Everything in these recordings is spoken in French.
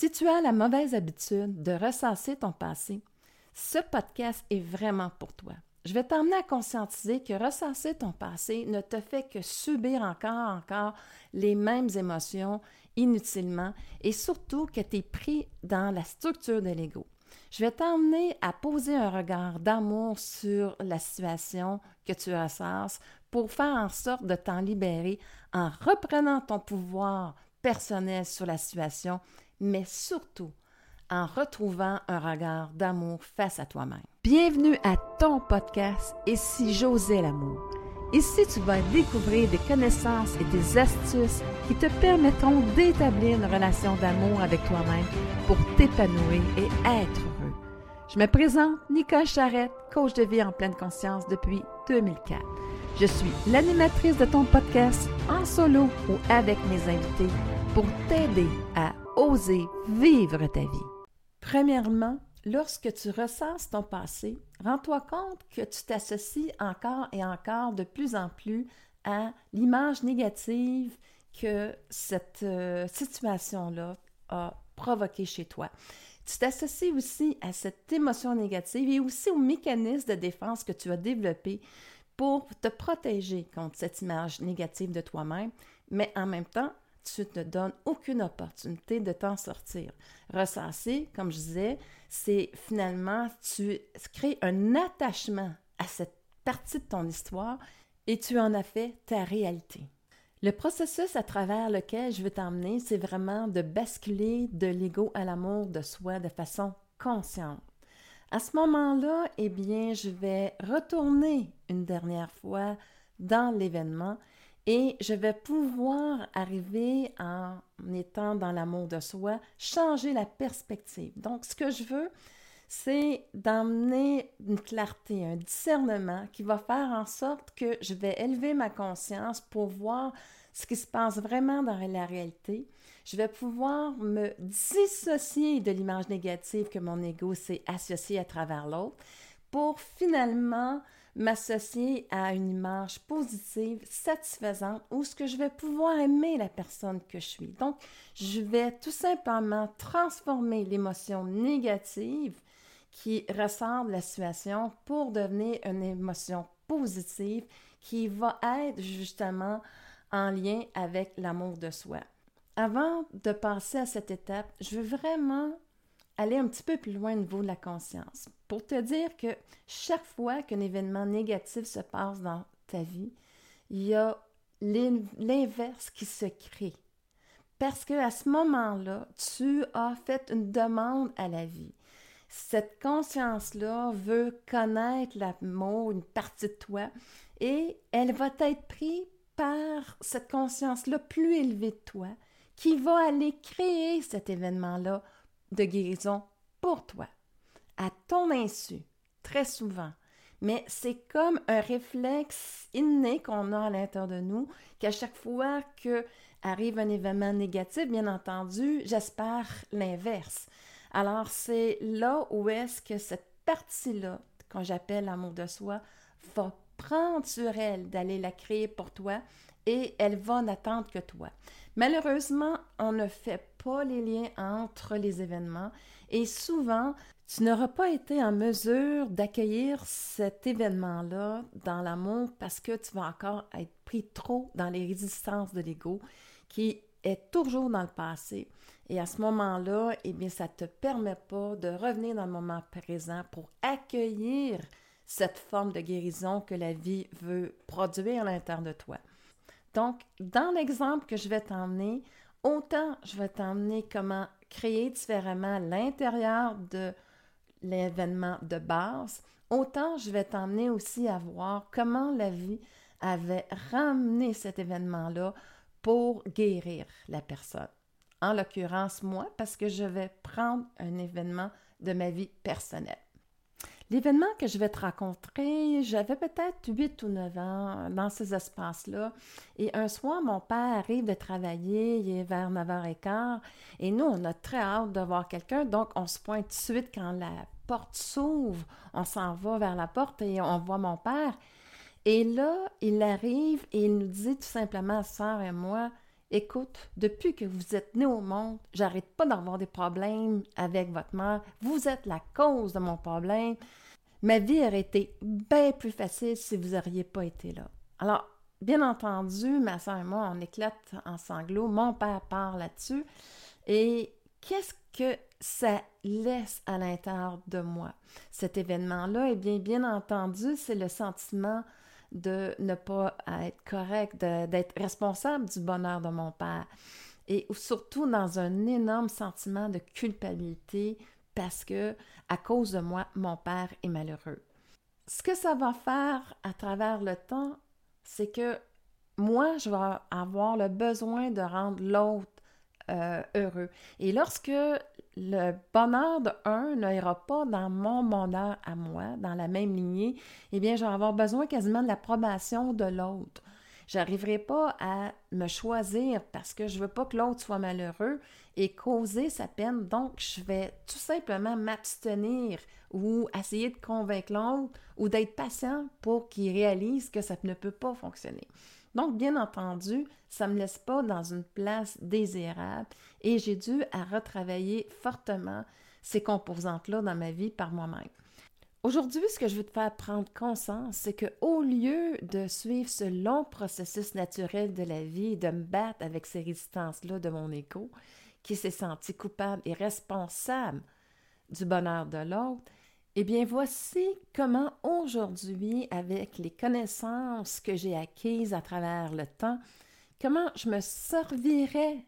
Si tu as la mauvaise habitude de ressasser ton passé, ce podcast est vraiment pour toi. Je vais t'emmener à conscientiser que ressasser ton passé ne te fait que subir encore, encore les mêmes émotions inutilement et surtout que tu es pris dans la structure de l'ego. Je vais t'emmener à poser un regard d'amour sur la situation que tu ressasses pour faire en sorte de t'en libérer en reprenant ton pouvoir personnel sur la situation mais surtout en retrouvant un regard d'amour face à toi-même. Bienvenue à ton podcast si j'osais l'amour. Ici, tu vas découvrir des connaissances et des astuces qui te permettront d'établir une relation d'amour avec toi-même pour t'épanouir et être heureux. Je me présente Nicole Charrette, coach de vie en pleine conscience depuis 2004. Je suis l'animatrice de ton podcast en solo ou avec mes invités pour t'aider à oser vivre ta vie. Premièrement, lorsque tu ressasses ton passé, rends-toi compte que tu t'associes encore et encore de plus en plus à l'image négative que cette euh, situation-là a provoquée chez toi. Tu t'associes aussi à cette émotion négative et aussi au mécanisme de défense que tu as développé pour te protéger contre cette image négative de toi-même, mais en même temps, tu ne te donnes aucune opportunité de t'en sortir. Ressasser, comme je disais, c'est finalement, tu crées un attachement à cette partie de ton histoire et tu en as fait ta réalité. Le processus à travers lequel je veux t'emmener, c'est vraiment de basculer de l'ego à l'amour de soi de façon consciente. À ce moment-là, eh bien, je vais retourner une dernière fois dans l'événement et je vais pouvoir arriver en étant dans l'amour de soi, changer la perspective. Donc, ce que je veux, c'est d'emmener une clarté, un discernement qui va faire en sorte que je vais élever ma conscience pour voir ce qui se passe vraiment dans la réalité. Je vais pouvoir me dissocier de l'image négative que mon ego s'est associé à travers l'autre pour finalement m'associer à une image positive, satisfaisante, où ce que je vais pouvoir aimer la personne que je suis. Donc, je vais tout simplement transformer l'émotion négative qui ressort de la situation pour devenir une émotion positive qui va être justement en lien avec l'amour de soi. Avant de passer à cette étape, je veux vraiment aller un petit peu plus loin au niveau de la conscience pour te dire que chaque fois qu'un événement négatif se passe dans ta vie, il y a l'inverse qui se crée. Parce que à ce moment-là, tu as fait une demande à la vie. Cette conscience-là veut connaître l'amour, une partie de toi, et elle va être prise par cette conscience-là plus élevée de toi, qui va aller créer cet événement-là de guérison pour toi, à ton insu, très souvent. Mais c'est comme un réflexe inné qu'on a à l'intérieur de nous, qu'à chaque fois que arrive un événement négatif, bien entendu, j'espère l'inverse. Alors c'est là où est-ce que cette partie-là, qu'on j'appelle l'amour de soi, va prendre sur elle d'aller la créer pour toi et elle va n'attendre que toi. Malheureusement, on ne fait pas les liens entre les événements et souvent, tu n'auras pas été en mesure d'accueillir cet événement-là dans l'amour parce que tu vas encore être pris trop dans les résistances de l'ego qui est toujours dans le passé. Et à ce moment-là, eh bien, ça ne te permet pas de revenir dans le moment présent pour accueillir cette forme de guérison que la vie veut produire à l'intérieur de toi. Donc, dans l'exemple que je vais t'emmener, autant je vais t'emmener comment créer différemment l'intérieur de l'événement de base, autant je vais t'emmener aussi à voir comment la vie avait ramené cet événement-là pour guérir la personne. En l'occurrence, moi, parce que je vais prendre un événement de ma vie personnelle. L'événement que je vais te raconter, j'avais peut-être 8 ou 9 ans dans ces espaces-là. Et un soir, mon père arrive de travailler, il est vers 9h15. Et nous, on a très hâte de voir quelqu'un. Donc, on se pointe tout de suite quand la porte s'ouvre. On s'en va vers la porte et on voit mon père. Et là, il arrive et il nous dit tout simplement, sœur et moi, Écoute, depuis que vous êtes né au monde, j'arrête pas d'avoir des problèmes avec votre mère. Vous êtes la cause de mon problème. Ma vie aurait été bien plus facile si vous n'auriez pas été là. Alors, bien entendu, ma soeur et moi, on éclate en sanglots. Mon père part là-dessus. Et qu'est-ce que ça laisse à l'intérieur de moi? Cet événement-là, eh bien, bien entendu, c'est le sentiment de ne pas être correct, d'être responsable du bonheur de mon père. Et surtout dans un énorme sentiment de culpabilité parce que, à cause de moi, mon père est malheureux. Ce que ça va faire à travers le temps, c'est que moi, je vais avoir le besoin de rendre l'autre euh, heureux. Et lorsque le bonheur de un n'ira pas dans mon bonheur à moi, dans la même lignée, eh bien, je vais avoir besoin quasiment de l'approbation de l'autre. J'arriverai pas à me choisir parce que je veux pas que l'autre soit malheureux et causer sa peine. Donc, je vais tout simplement m'abstenir ou essayer de convaincre l'autre ou d'être patient pour qu'il réalise que ça ne peut pas fonctionner. Donc, bien entendu, ça ne me laisse pas dans une place désirable et j'ai dû à retravailler fortement ces composantes-là dans ma vie par moi-même. Aujourd'hui, ce que je veux te faire prendre conscience, c'est que au lieu de suivre ce long processus naturel de la vie de me battre avec ces résistances-là de mon écho, qui s'est senti coupable et responsable du bonheur de l'autre, eh bien, voici comment aujourd'hui, avec les connaissances que j'ai acquises à travers le temps, comment je me servirais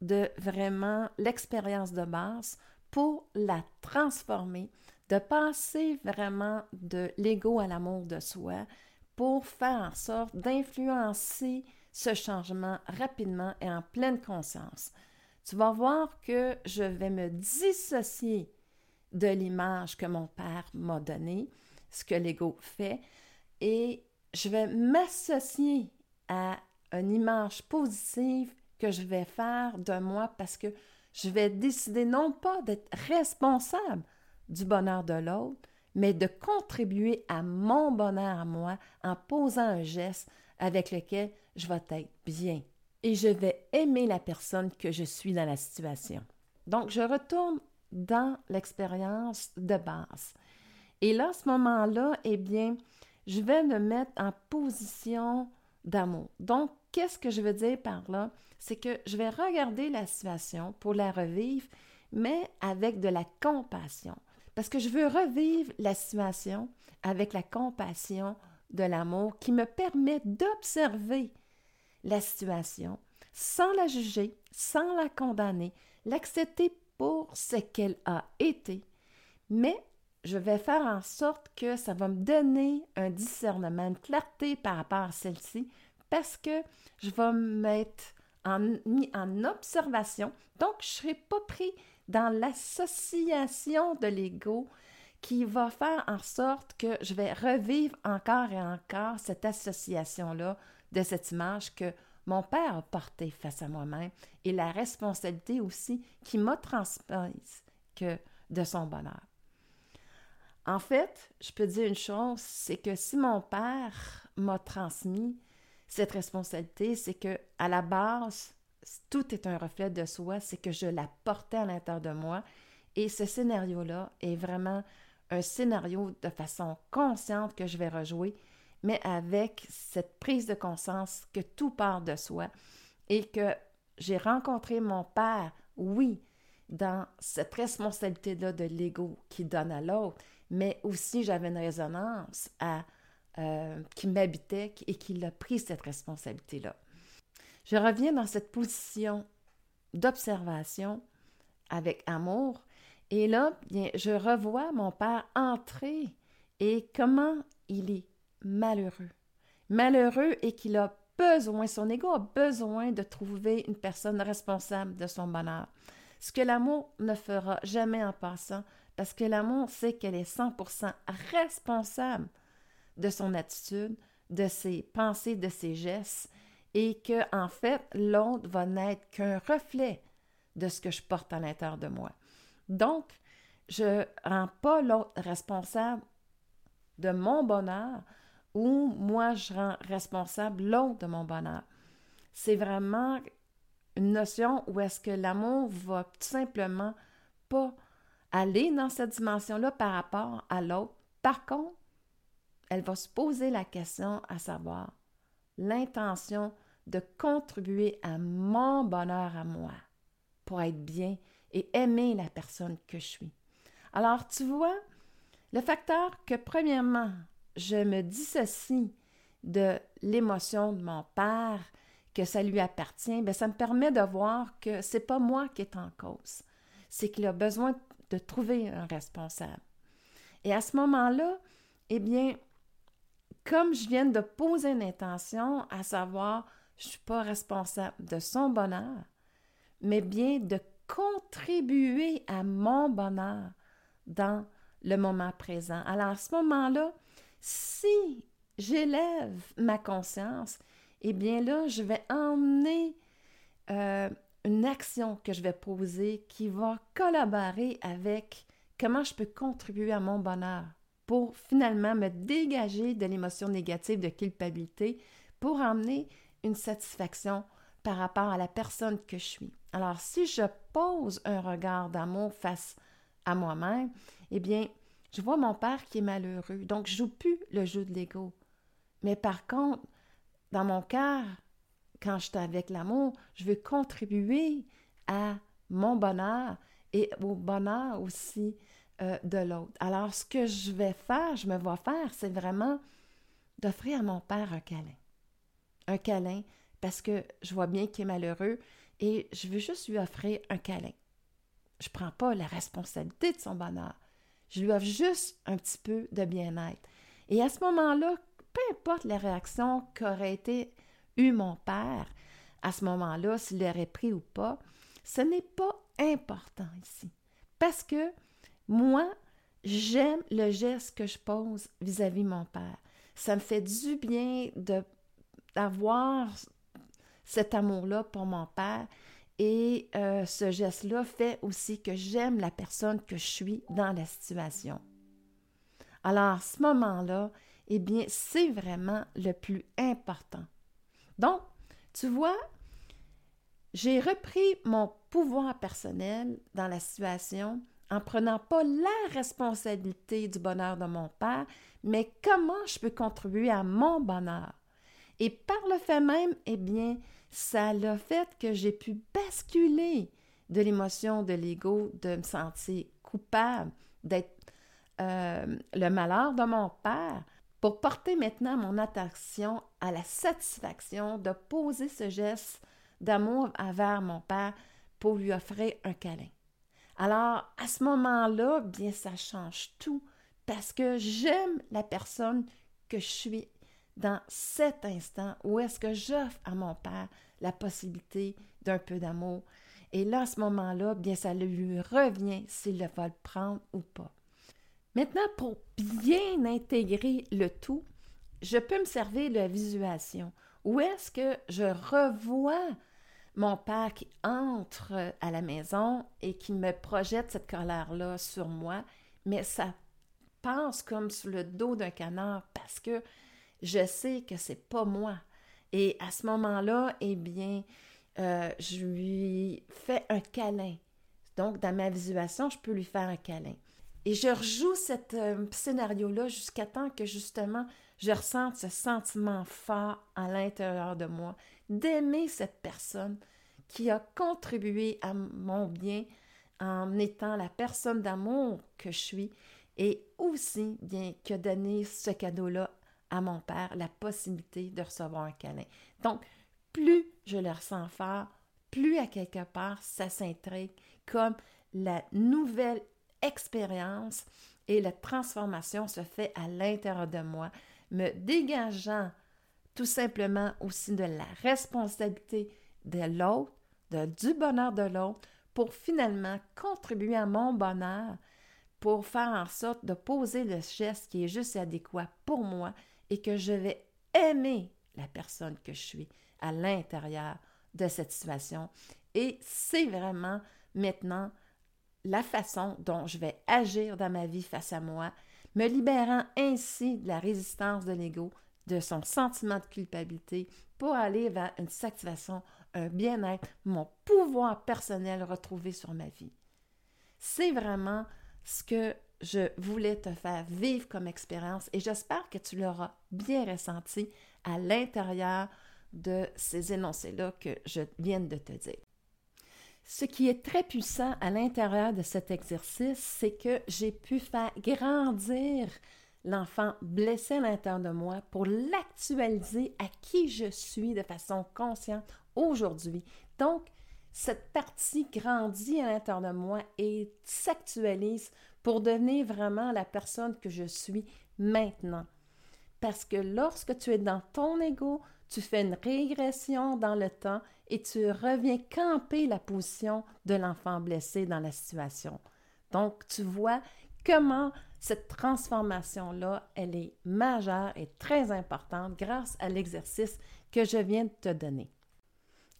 de vraiment l'expérience de base pour la transformer, de passer vraiment de l'ego à l'amour de soi pour faire en sorte d'influencer ce changement rapidement et en pleine conscience. Tu vas voir que je vais me dissocier de l'image que mon père m'a donnée, ce que l'ego fait, et je vais m'associer à une image positive que je vais faire de moi parce que je vais décider non pas d'être responsable du bonheur de l'autre, mais de contribuer à mon bonheur à moi en posant un geste avec lequel je vais être bien. Et je vais aimer la personne que je suis dans la situation. Donc, je retourne dans l'expérience de base. Et là, à ce moment-là, eh bien, je vais me mettre en position d'amour. Donc, qu'est-ce que je veux dire par là? C'est que je vais regarder la situation pour la revivre, mais avec de la compassion. Parce que je veux revivre la situation avec la compassion de l'amour qui me permet d'observer la situation sans la juger, sans la condamner, l'accepter pour ce qu'elle a été, mais je vais faire en sorte que ça va me donner un discernement, une clarté par rapport à celle-ci, parce que je vais me mettre en, en observation. Donc, je ne serai pas pris dans l'association de l'ego qui va faire en sorte que je vais revivre encore et encore cette association-là de cette image que mon père porté face à moi-même et la responsabilité aussi qui m'a transmise que de son bonheur. En fait, je peux dire une chose, c'est que si mon père m'a transmis cette responsabilité, c'est que à la base, tout est un reflet de soi, c'est que je la portais à l'intérieur de moi et ce scénario-là est vraiment un scénario de façon consciente que je vais rejouer mais avec cette prise de conscience que tout part de soi et que j'ai rencontré mon père, oui, dans cette responsabilité-là de l'ego qui donne à l'autre, mais aussi j'avais une résonance à, euh, qui m'habitait et qui a pris cette responsabilité-là. Je reviens dans cette position d'observation avec amour et là, bien, je revois mon père entrer et comment il est malheureux. Malheureux et qu'il a besoin, son ego a besoin de trouver une personne responsable de son bonheur. Ce que l'amour ne fera jamais en passant, parce que l'amour sait qu'elle est 100% responsable de son attitude, de ses pensées, de ses gestes, et que, en fait, l'autre va n'être qu'un reflet de ce que je porte à l'intérieur de moi. Donc, je ne rends pas l'autre responsable de mon bonheur, ou moi je rends responsable l'autre de mon bonheur. c'est vraiment une notion où est-ce que l'amour va tout simplement pas aller dans cette dimension-là par rapport à l'autre. Par contre, elle va se poser la question à savoir l'intention de contribuer à mon bonheur à moi pour être bien et aimer la personne que je suis. Alors, tu vois, le facteur que, premièrement, je me dissocie de l'émotion de mon père, que ça lui appartient, bien, ça me permet de voir que c'est pas moi qui est en cause. C'est qu'il a besoin de trouver un responsable. Et à ce moment-là, eh bien, comme je viens de poser une intention, à savoir, je ne suis pas responsable de son bonheur, mais bien de contribuer à mon bonheur dans le moment présent. Alors à ce moment-là, si j'élève ma conscience, eh bien là, je vais emmener euh, une action que je vais poser qui va collaborer avec comment je peux contribuer à mon bonheur pour finalement me dégager de l'émotion négative de culpabilité pour emmener une satisfaction par rapport à la personne que je suis. Alors, si je pose un regard d'amour face à moi-même, eh bien, je vois mon père qui est malheureux. Donc, je joue plus le jeu de l'ego. Mais par contre, dans mon cœur, quand je suis avec l'amour, je veux contribuer à mon bonheur et au bonheur aussi euh, de l'autre. Alors, ce que je vais faire, je me vois faire, c'est vraiment d'offrir à mon père un câlin. Un câlin parce que je vois bien qu'il est malheureux et je veux juste lui offrir un câlin. Je ne prends pas la responsabilité de son bonheur. Je lui offre juste un petit peu de bien-être. Et à ce moment-là, peu importe la réaction qu'aurait été eu mon père, à ce moment-là, s'il l'aurait pris ou pas, ce n'est pas important ici. Parce que moi, j'aime le geste que je pose vis-à-vis de mon père. Ça me fait du bien d'avoir cet amour-là pour mon père. Et euh, ce geste-là fait aussi que j'aime la personne que je suis dans la situation. Alors, ce moment-là, eh bien, c'est vraiment le plus important. Donc, tu vois, j'ai repris mon pouvoir personnel dans la situation en prenant pas la responsabilité du bonheur de mon père, mais comment je peux contribuer à mon bonheur. Et par le fait même, eh bien, ça l'a fait que j'ai pu basculer de l'émotion de l'ego, de me sentir coupable, d'être euh, le malheur de mon père, pour porter maintenant mon attention à la satisfaction de poser ce geste d'amour envers mon père pour lui offrir un câlin. Alors, à ce moment-là, bien, ça change tout parce que j'aime la personne que je suis dans cet instant où est-ce que j'offre à mon père la possibilité d'un peu d'amour. Et là, à ce moment-là, bien, ça lui revient s'il le va le prendre ou pas. Maintenant, pour bien intégrer le tout, je peux me servir de la visualisation. Où est-ce que je revois mon père qui entre à la maison et qui me projette cette colère-là sur moi, mais ça passe comme sur le dos d'un canard parce que je sais que c'est pas moi. Et à ce moment-là, eh bien, euh, je lui fais un câlin. Donc, dans ma visualisation, je peux lui faire un câlin. Et je rejoue ce euh, scénario-là jusqu'à temps que justement je ressente ce sentiment fort à l'intérieur de moi d'aimer cette personne qui a contribué à mon bien en étant la personne d'amour que je suis et aussi bien que donner ce cadeau-là à mon père, la possibilité de recevoir un câlin. Donc, plus je le ressens fort, plus à quelque part ça s'intrigue comme la nouvelle expérience et la transformation se fait à l'intérieur de moi, me dégageant tout simplement aussi de la responsabilité de l'autre, du bonheur de l'autre, pour finalement contribuer à mon bonheur, pour faire en sorte de poser le geste qui est juste adéquat pour moi et que je vais aimer la personne que je suis à l'intérieur de cette situation. Et c'est vraiment maintenant la façon dont je vais agir dans ma vie face à moi, me libérant ainsi de la résistance de l'ego, de son sentiment de culpabilité pour aller vers une satisfaction, un bien-être, mon pouvoir personnel retrouvé sur ma vie. C'est vraiment ce que je voulais te faire vivre comme expérience et j'espère que tu l'auras bien ressenti à l'intérieur de ces énoncés-là que je viens de te dire. Ce qui est très puissant à l'intérieur de cet exercice, c'est que j'ai pu faire grandir l'enfant blessé à l'intérieur de moi pour l'actualiser à qui je suis de façon consciente aujourd'hui. Donc, cette partie grandit à l'intérieur de moi et s'actualise pour devenir vraiment la personne que je suis maintenant. Parce que lorsque tu es dans ton ego, tu fais une régression dans le temps et tu reviens camper la position de l'enfant blessé dans la situation. Donc, tu vois comment cette transformation-là, elle est majeure et très importante grâce à l'exercice que je viens de te donner.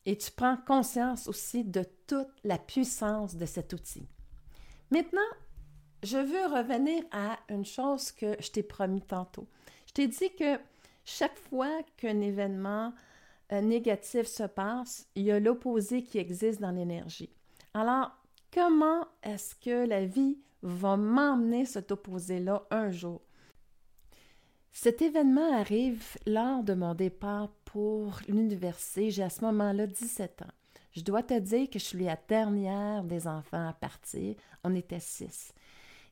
Et tu prends conscience aussi de toute la puissance de cet outil. Maintenant, je veux revenir à une chose que je t'ai promis tantôt. Je t'ai dit que chaque fois qu'un événement euh, négatif se passe, il y a l'opposé qui existe dans l'énergie. Alors, comment est-ce que la vie va m'emmener cet opposé-là un jour? Cet événement arrive lors de mon départ pour l'université. J'ai à ce moment-là 17 ans. Je dois te dire que je suis la dernière des enfants à partir. On était six.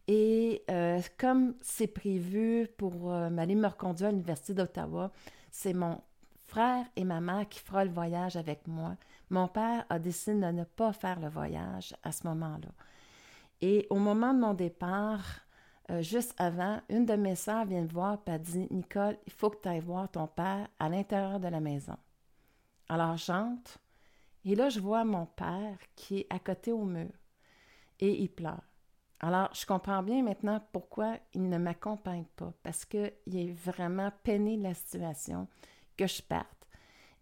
Et euh, comme c'est prévu pour euh, m'aller me reconduire à l'Université d'Ottawa, c'est mon frère et ma mère qui fera le voyage avec moi. Mon père a décidé de ne pas faire le voyage à ce moment-là. Et au moment de mon départ, euh, juste avant, une de mes sœurs vient me voir et dit Nicole, il faut que tu ailles voir ton père à l'intérieur de la maison. Alors j'entre et là, je vois mon père qui est à côté au mur et il pleure. Alors, je comprends bien maintenant pourquoi il ne m'accompagne pas, parce qu'il est vraiment peiné de la situation que je parte.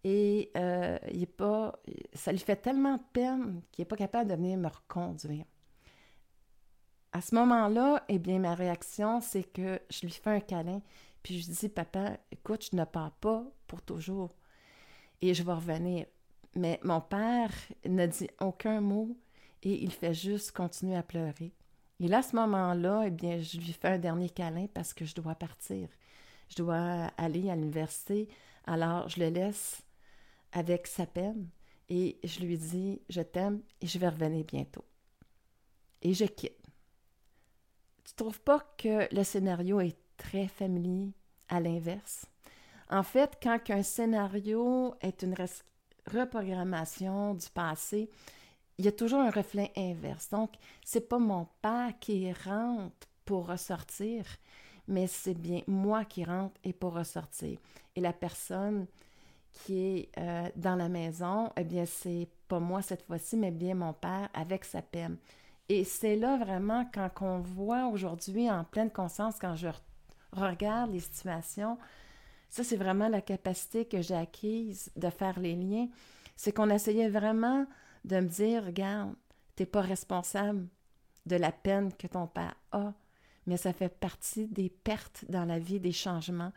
Et euh, il est pas, ça lui fait tellement peine qu'il n'est pas capable de venir me reconduire. À ce moment-là, eh bien, ma réaction, c'est que je lui fais un câlin, puis je dis, papa, écoute, je ne pars pas pour toujours et je vais revenir. Mais mon père ne dit aucun mot et il fait juste continuer à pleurer. Et là, à ce moment-là, eh bien, je lui fais un dernier câlin parce que je dois partir. Je dois aller à l'université. Alors, je le laisse avec sa peine et je lui dis Je t'aime et je vais revenir bientôt. Et je quitte. Tu trouves pas que le scénario est très familier à l'inverse? En fait, quand un scénario est une reprogrammation du passé, il y a toujours un reflet inverse. Donc, c'est pas mon père qui rentre pour ressortir, mais c'est bien moi qui rentre et pour ressortir. Et la personne qui est euh, dans la maison, eh bien, c'est pas moi cette fois-ci, mais bien mon père avec sa peine. Et c'est là vraiment quand on voit aujourd'hui en pleine conscience, quand je regarde les situations, ça c'est vraiment la capacité que j'ai acquise de faire les liens. C'est qu'on essayait vraiment de me dire, regarde, tu n'es pas responsable de la peine que ton père a, mais ça fait partie des pertes dans la vie, des changements.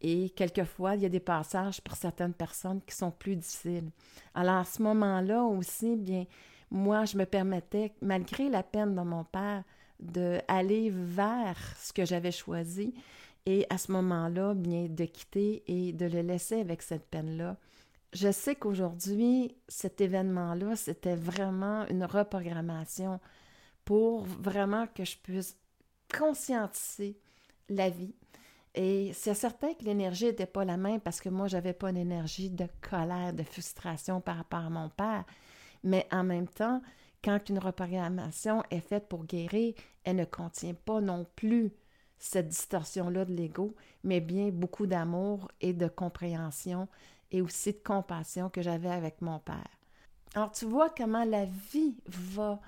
Et quelquefois, il y a des passages pour certaines personnes qui sont plus difficiles. Alors, à ce moment-là aussi, bien, moi, je me permettais, malgré la peine de mon père, d'aller vers ce que j'avais choisi et à ce moment-là, bien, de quitter et de le laisser avec cette peine-là je sais qu'aujourd'hui, cet événement-là, c'était vraiment une reprogrammation pour vraiment que je puisse conscientiser la vie. Et c'est certain que l'énergie n'était pas la même parce que moi, j'avais pas une énergie de colère, de frustration par rapport à mon père. Mais en même temps, quand une reprogrammation est faite pour guérir, elle ne contient pas non plus cette distorsion-là de l'ego, mais bien beaucoup d'amour et de compréhension et aussi de compassion que j'avais avec mon père. Alors tu vois comment la vie va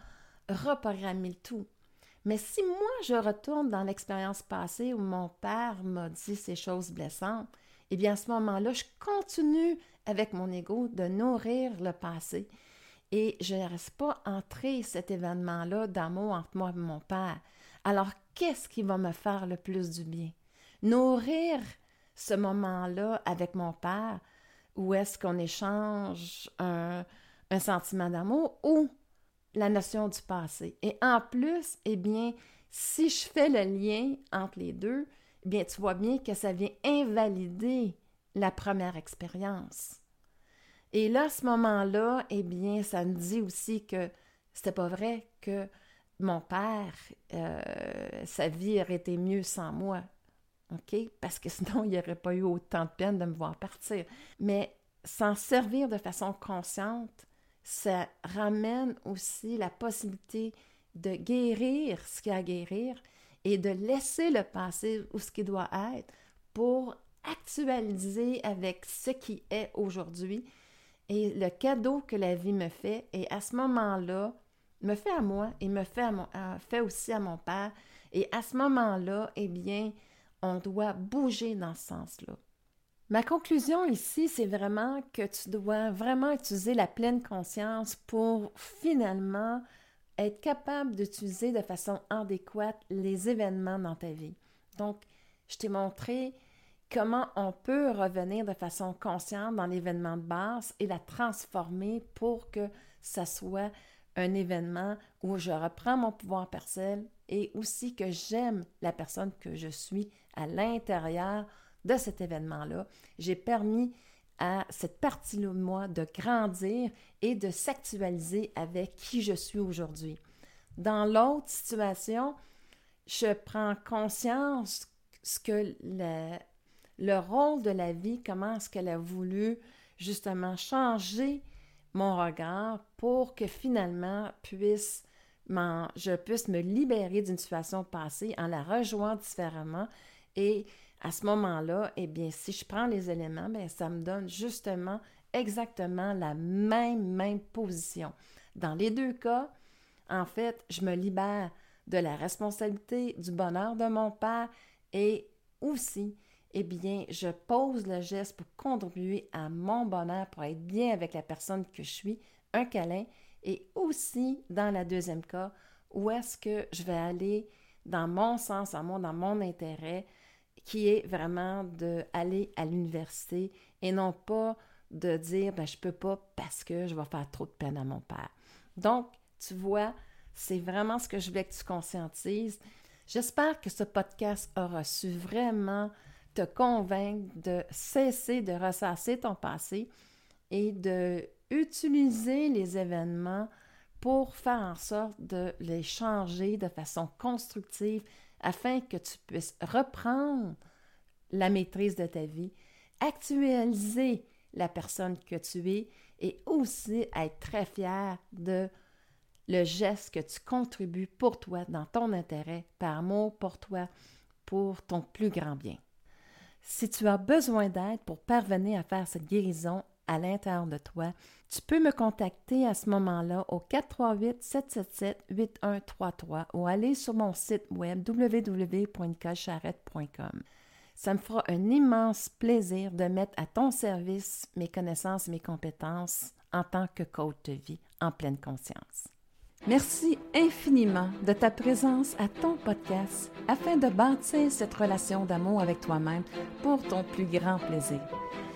reprogrammer le tout. Mais si moi je retourne dans l'expérience passée où mon père m'a dit ces choses blessantes, eh bien à ce moment-là, je continue avec mon ego de nourrir le passé et je ne reste pas entrer cet événement-là d'amour entre moi et mon père. Alors qu'est-ce qui va me faire le plus du bien? Nourrir ce moment-là avec mon père où est-ce qu'on échange un, sentiment d'amour ou la notion du passé. Et en plus, eh bien, si je fais le lien entre les deux, eh bien, tu vois bien que ça vient invalider la première expérience. Et là, ce moment-là, eh bien, ça me dit aussi que c'était pas vrai que mon père, euh, sa vie aurait été mieux sans moi. OK? Parce que sinon, il n'y aurait pas eu autant de peine de me voir partir. Mais s'en servir de façon consciente, ça ramène aussi la possibilité de guérir ce qu'il y a à guérir et de laisser le passé où ce qui doit être pour actualiser avec ce qui est aujourd'hui et le cadeau que la vie me fait. Et à ce moment-là, me fait à moi et me fait, à mon, fait aussi à mon père. Et à ce moment-là, eh bien, on doit bouger dans ce sens-là. Ma conclusion ici, c'est vraiment que tu dois vraiment utiliser la pleine conscience pour finalement être capable d'utiliser de façon adéquate les événements dans ta vie. Donc, je t'ai montré comment on peut revenir de façon consciente dans l'événement de base et la transformer pour que ça soit un événement où je reprends mon pouvoir personnel et aussi que j'aime la personne que je suis à l'intérieur de cet événement-là. J'ai permis à cette partie-là de moi de grandir et de s'actualiser avec qui je suis aujourd'hui. Dans l'autre situation, je prends conscience ce que le, le rôle de la vie, comment est-ce qu'elle a voulu justement changer mon regard pour que finalement puisse je puisse me libérer d'une situation passée en la rejoignant différemment. Et à ce moment-là, eh bien, si je prends les éléments, bien, ça me donne justement exactement la même, même position. Dans les deux cas, en fait, je me libère de la responsabilité du bonheur de mon père et aussi eh bien, je pose le geste pour contribuer à mon bonheur, pour être bien avec la personne que je suis, un câlin, et aussi dans la deuxième cas, où est-ce que je vais aller dans mon sens, à moi, dans mon intérêt, qui est vraiment d'aller à l'université et non pas de dire ben, je peux pas parce que je vais faire trop de peine à mon père. Donc, tu vois, c'est vraiment ce que je voulais que tu conscientises. J'espère que ce podcast aura su vraiment te convaincre de cesser de ressasser ton passé et de utiliser les événements pour faire en sorte de les changer de façon constructive afin que tu puisses reprendre la maîtrise de ta vie, actualiser la personne que tu es et aussi être très fier de le geste que tu contribues pour toi, dans ton intérêt, par amour pour toi, pour ton plus grand bien. Si tu as besoin d'aide pour parvenir à faire cette guérison à l'intérieur de toi, tu peux me contacter à ce moment-là au 438-777-8133 ou aller sur mon site web www.nicole-charrette.com. Ça me fera un immense plaisir de mettre à ton service mes connaissances et mes compétences en tant que coach de vie en pleine conscience. Merci infiniment de ta présence à ton podcast afin de bâtir cette relation d'amour avec toi-même pour ton plus grand plaisir.